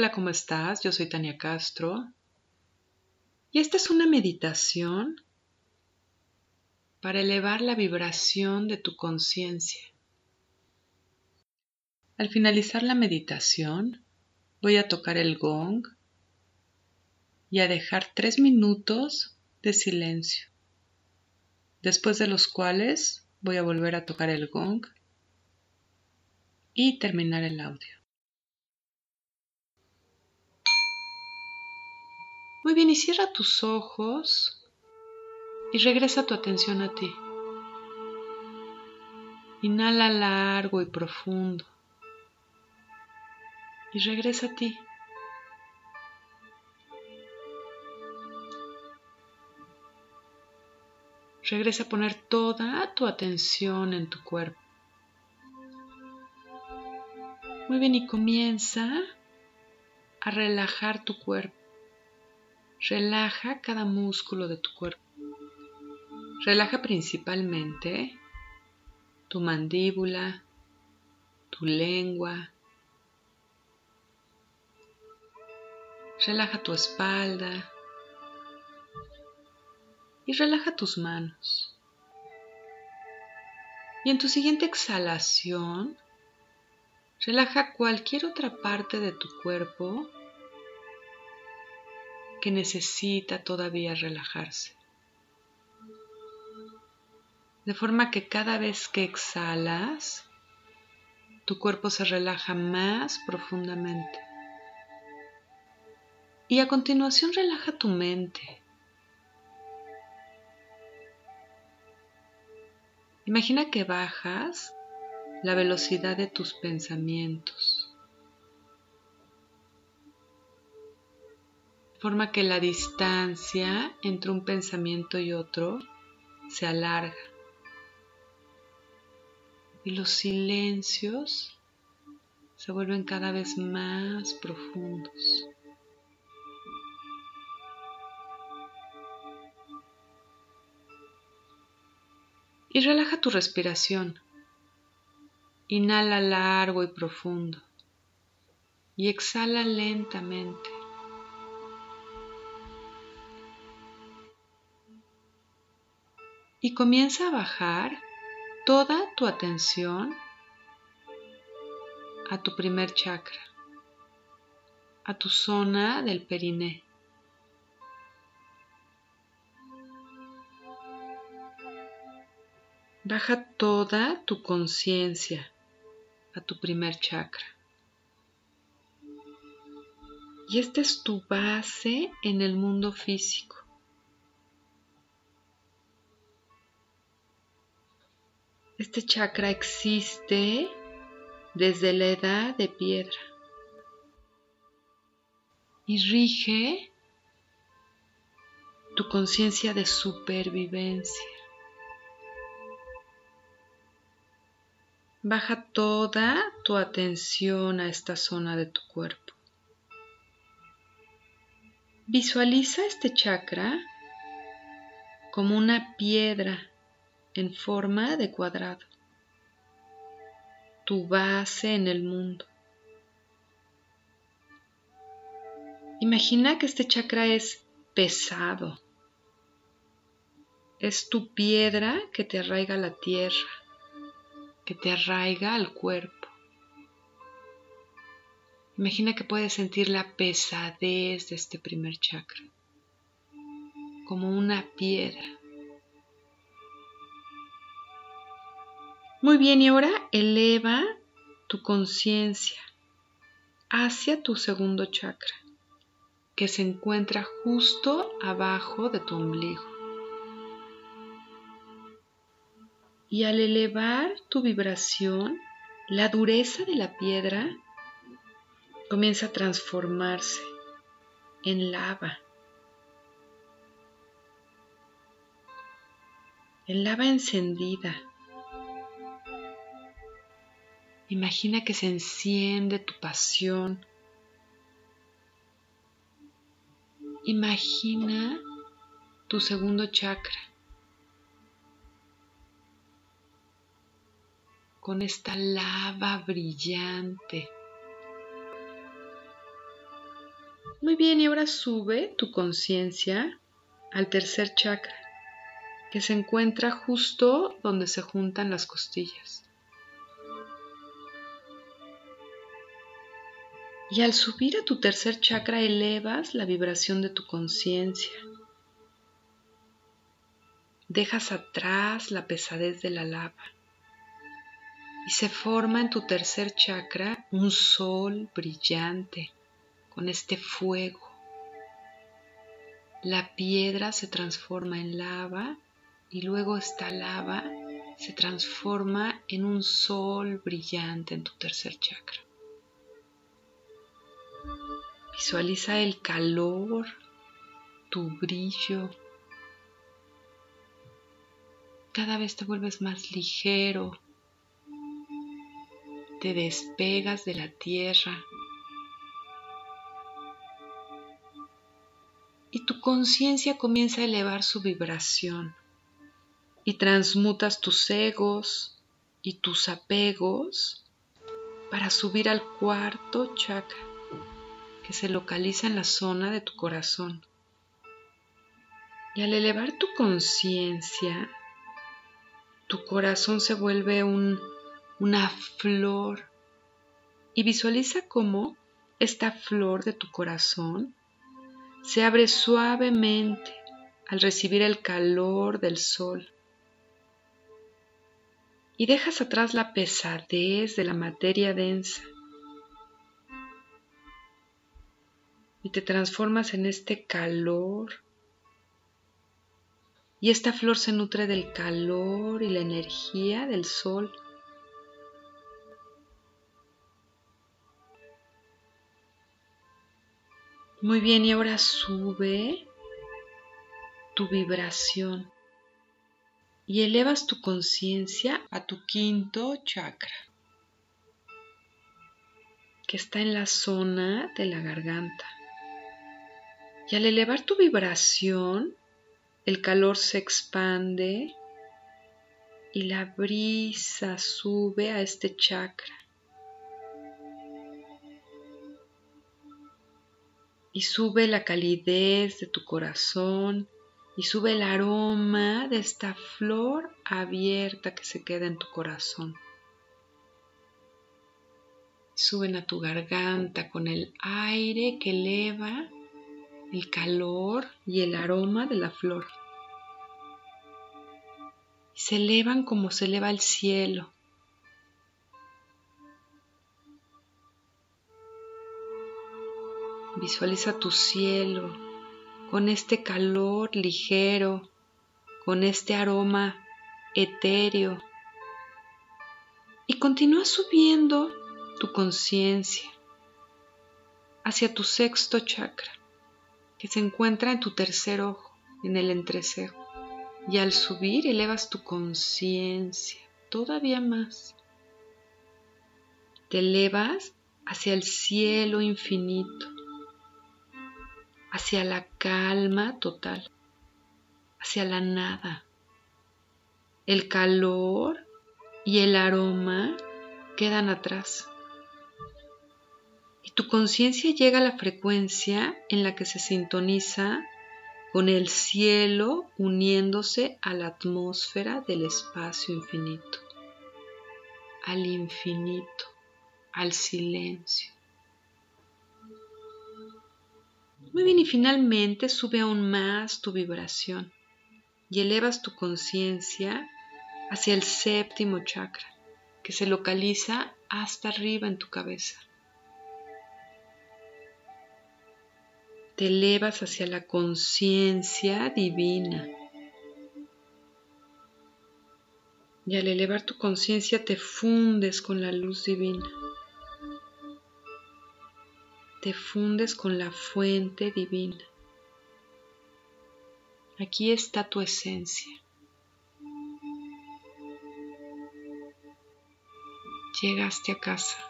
Hola, ¿cómo estás? Yo soy Tania Castro y esta es una meditación para elevar la vibración de tu conciencia. Al finalizar la meditación voy a tocar el gong y a dejar tres minutos de silencio, después de los cuales voy a volver a tocar el gong y terminar el audio. Muy bien, y cierra tus ojos y regresa tu atención a ti. Inhala largo y profundo y regresa a ti. Regresa a poner toda tu atención en tu cuerpo. Muy bien, y comienza a relajar tu cuerpo. Relaja cada músculo de tu cuerpo. Relaja principalmente tu mandíbula, tu lengua. Relaja tu espalda y relaja tus manos. Y en tu siguiente exhalación, relaja cualquier otra parte de tu cuerpo que necesita todavía relajarse. De forma que cada vez que exhalas, tu cuerpo se relaja más profundamente. Y a continuación relaja tu mente. Imagina que bajas la velocidad de tus pensamientos. Forma que la distancia entre un pensamiento y otro se alarga. Y los silencios se vuelven cada vez más profundos. Y relaja tu respiración. Inhala largo y profundo. Y exhala lentamente. Y comienza a bajar toda tu atención a tu primer chakra, a tu zona del periné. Baja toda tu conciencia a tu primer chakra. Y esta es tu base en el mundo físico. Este chakra existe desde la edad de piedra y rige tu conciencia de supervivencia. Baja toda tu atención a esta zona de tu cuerpo. Visualiza este chakra como una piedra en forma de cuadrado, tu base en el mundo. Imagina que este chakra es pesado, es tu piedra que te arraiga a la tierra, que te arraiga al cuerpo. Imagina que puedes sentir la pesadez de este primer chakra, como una piedra Muy bien, y ahora eleva tu conciencia hacia tu segundo chakra, que se encuentra justo abajo de tu ombligo. Y al elevar tu vibración, la dureza de la piedra comienza a transformarse en lava. En lava encendida Imagina que se enciende tu pasión. Imagina tu segundo chakra con esta lava brillante. Muy bien, y ahora sube tu conciencia al tercer chakra, que se encuentra justo donde se juntan las costillas. Y al subir a tu tercer chakra elevas la vibración de tu conciencia. Dejas atrás la pesadez de la lava y se forma en tu tercer chakra un sol brillante con este fuego. La piedra se transforma en lava y luego esta lava se transforma en un sol brillante en tu tercer chakra. Visualiza el calor, tu brillo. Cada vez te vuelves más ligero. Te despegas de la tierra. Y tu conciencia comienza a elevar su vibración. Y transmutas tus egos y tus apegos para subir al cuarto chakra se localiza en la zona de tu corazón. Y al elevar tu conciencia, tu corazón se vuelve una flor y visualiza cómo esta flor de tu corazón se abre suavemente al recibir el calor del sol. Y dejas atrás la pesadez de la materia densa te transformas en este calor. Y esta flor se nutre del calor y la energía del sol. Muy bien, y ahora sube tu vibración y elevas tu conciencia a tu quinto chakra, que está en la zona de la garganta. Y al elevar tu vibración, el calor se expande y la brisa sube a este chakra. Y sube la calidez de tu corazón y sube el aroma de esta flor abierta que se queda en tu corazón. Suben a tu garganta con el aire que eleva el calor y el aroma de la flor. se elevan como se eleva el cielo. Visualiza tu cielo con este calor ligero, con este aroma etéreo. Y continúa subiendo tu conciencia hacia tu sexto chakra que se encuentra en tu tercer ojo, en el entrecejo. Y al subir elevas tu conciencia todavía más. Te elevas hacia el cielo infinito, hacia la calma total, hacia la nada. El calor y el aroma quedan atrás tu conciencia llega a la frecuencia en la que se sintoniza con el cielo uniéndose a la atmósfera del espacio infinito, al infinito, al silencio. Muy bien, y finalmente sube aún más tu vibración y elevas tu conciencia hacia el séptimo chakra, que se localiza hasta arriba en tu cabeza. Te elevas hacia la conciencia divina. Y al elevar tu conciencia te fundes con la luz divina. Te fundes con la fuente divina. Aquí está tu esencia. Llegaste a casa.